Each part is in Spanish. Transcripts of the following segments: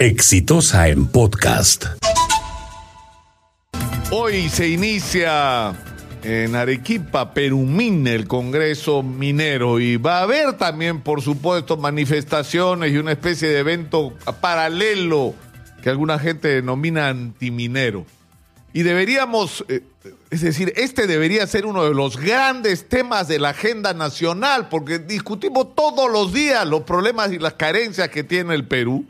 Exitosa en podcast. Hoy se inicia en Arequipa, Perumín, el Congreso Minero y va a haber también, por supuesto, manifestaciones y una especie de evento paralelo que alguna gente denomina antiminero. Y deberíamos, eh, es decir, este debería ser uno de los grandes temas de la agenda nacional, porque discutimos todos los días los problemas y las carencias que tiene el Perú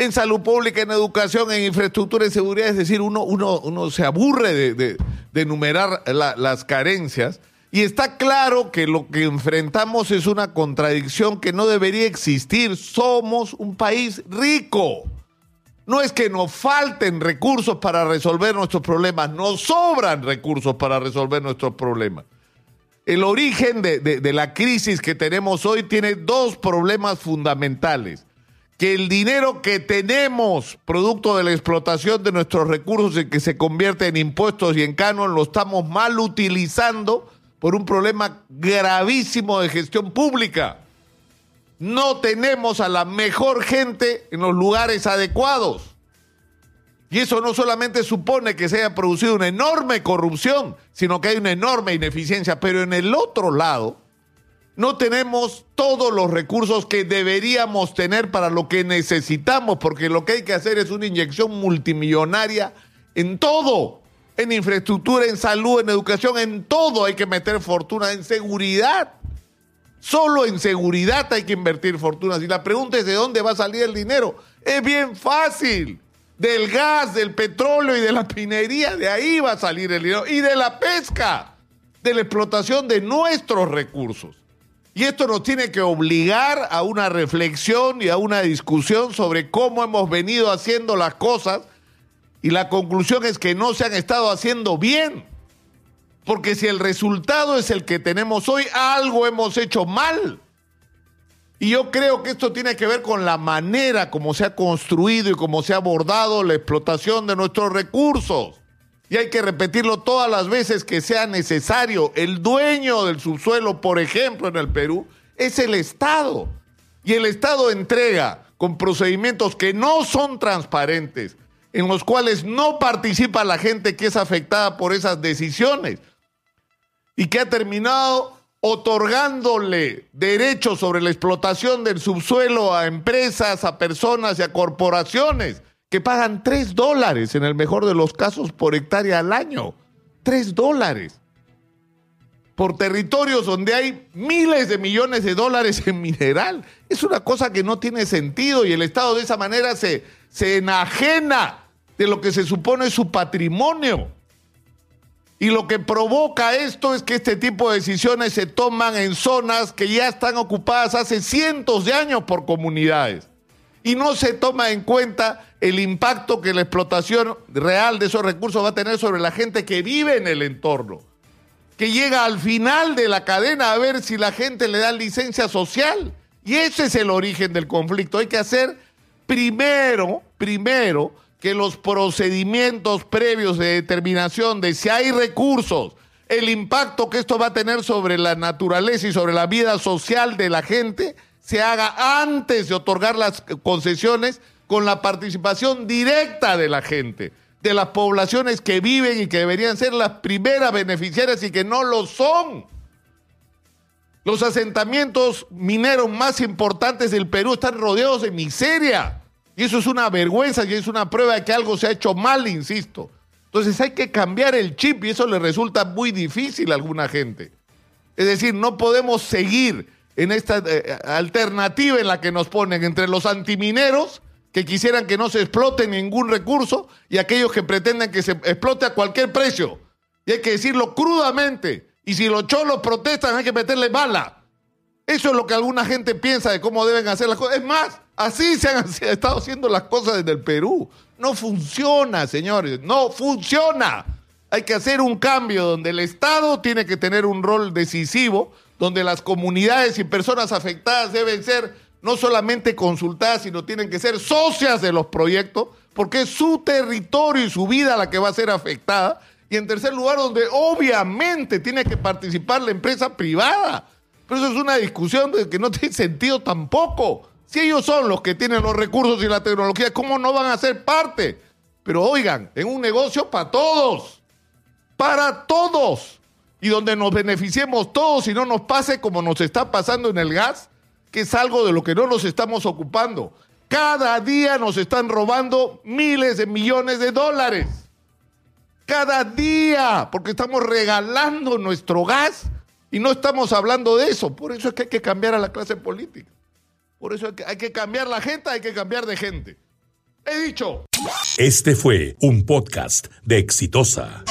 en salud pública, en educación, en infraestructura, en seguridad. Es decir, uno, uno, uno se aburre de, enumerar las carencias. Y está claro que lo que enfrentamos es una contradicción que no debería existir. Somos un país rico. No es que nos falten recursos para resolver nuestros problemas, nos sobran recursos para resolver nuestros problemas. El origen de, de la crisis que tenemos hoy tiene dos problemas fundamentales que el dinero que tenemos, producto de la explotación de nuestros recursos y que se convierte en impuestos y en canon, lo estamos mal utilizando por un problema gravísimo de gestión pública. No tenemos a la mejor gente en los lugares adecuados. Y eso no solamente supone que se haya producido una enorme corrupción, sino que hay una enorme ineficiencia. Pero en el otro lado, no tenemos todos los recursos que deberíamos tener para lo que necesitamos, porque lo que hay que hacer es una inyección multimillonaria en todo, en infraestructura, en salud, en educación, en todo hay que meter fortuna, en seguridad. Solo en seguridad hay que invertir fortunas. Y la pregunta es de dónde va a salir el dinero. Es bien fácil. Del gas, del petróleo y de la pinería, de ahí va a salir el dinero. Y de la pesca, de la explotación de nuestros recursos. Y esto nos tiene que obligar a una reflexión y a una discusión sobre cómo hemos venido haciendo las cosas. Y la conclusión es que no se han estado haciendo bien. Porque si el resultado es el que tenemos hoy, algo hemos hecho mal. Y yo creo que esto tiene que ver con la manera como se ha construido y cómo se ha abordado la explotación de nuestros recursos y hay que repetirlo todas las veces que sea necesario. El dueño del subsuelo, por ejemplo, en el Perú, es el Estado. Y el Estado entrega con procedimientos que no son transparentes, en los cuales no participa la gente que es afectada por esas decisiones y que ha terminado otorgándole derechos sobre la explotación del subsuelo a empresas, a personas y a corporaciones que pagan 3 dólares en el mejor de los casos por hectárea al año. 3 dólares. Por territorios donde hay miles de millones de dólares en mineral. Es una cosa que no tiene sentido y el Estado de esa manera se, se enajena de lo que se supone es su patrimonio. Y lo que provoca esto es que este tipo de decisiones se toman en zonas que ya están ocupadas hace cientos de años por comunidades y no se toma en cuenta el impacto que la explotación real de esos recursos va a tener sobre la gente que vive en el entorno, que llega al final de la cadena a ver si la gente le da licencia social. Y ese es el origen del conflicto. Hay que hacer primero, primero, que los procedimientos previos de determinación de si hay recursos, el impacto que esto va a tener sobre la naturaleza y sobre la vida social de la gente, se haga antes de otorgar las concesiones con la participación directa de la gente, de las poblaciones que viven y que deberían ser las primeras beneficiarias y que no lo son. Los asentamientos mineros más importantes del Perú están rodeados de miseria. Y eso es una vergüenza y es una prueba de que algo se ha hecho mal, insisto. Entonces hay que cambiar el chip y eso le resulta muy difícil a alguna gente. Es decir, no podemos seguir en esta eh, alternativa en la que nos ponen entre los antimineros que quisieran que no se explote ningún recurso y aquellos que pretenden que se explote a cualquier precio. Y hay que decirlo crudamente. Y si los cholos protestan hay que meterle bala. Eso es lo que alguna gente piensa de cómo deben hacer las cosas. Es más, así se han estado haciendo las cosas desde el Perú. No funciona, señores, no funciona. Hay que hacer un cambio donde el Estado tiene que tener un rol decisivo donde las comunidades y personas afectadas deben ser no solamente consultadas, sino tienen que ser socias de los proyectos, porque es su territorio y su vida la que va a ser afectada. Y en tercer lugar, donde obviamente tiene que participar la empresa privada. Pero eso es una discusión que no tiene sentido tampoco. Si ellos son los que tienen los recursos y la tecnología, ¿cómo no van a ser parte? Pero oigan, en un negocio para todos, para todos, y donde nos beneficiemos todos y no nos pase como nos está pasando en el gas, que es algo de lo que no nos estamos ocupando. Cada día nos están robando miles de millones de dólares. Cada día, porque estamos regalando nuestro gas y no estamos hablando de eso. Por eso es que hay que cambiar a la clase política. Por eso hay que, cambiar la gente, hay que cambiar de gente. He dicho. Este fue un podcast de Exitosa.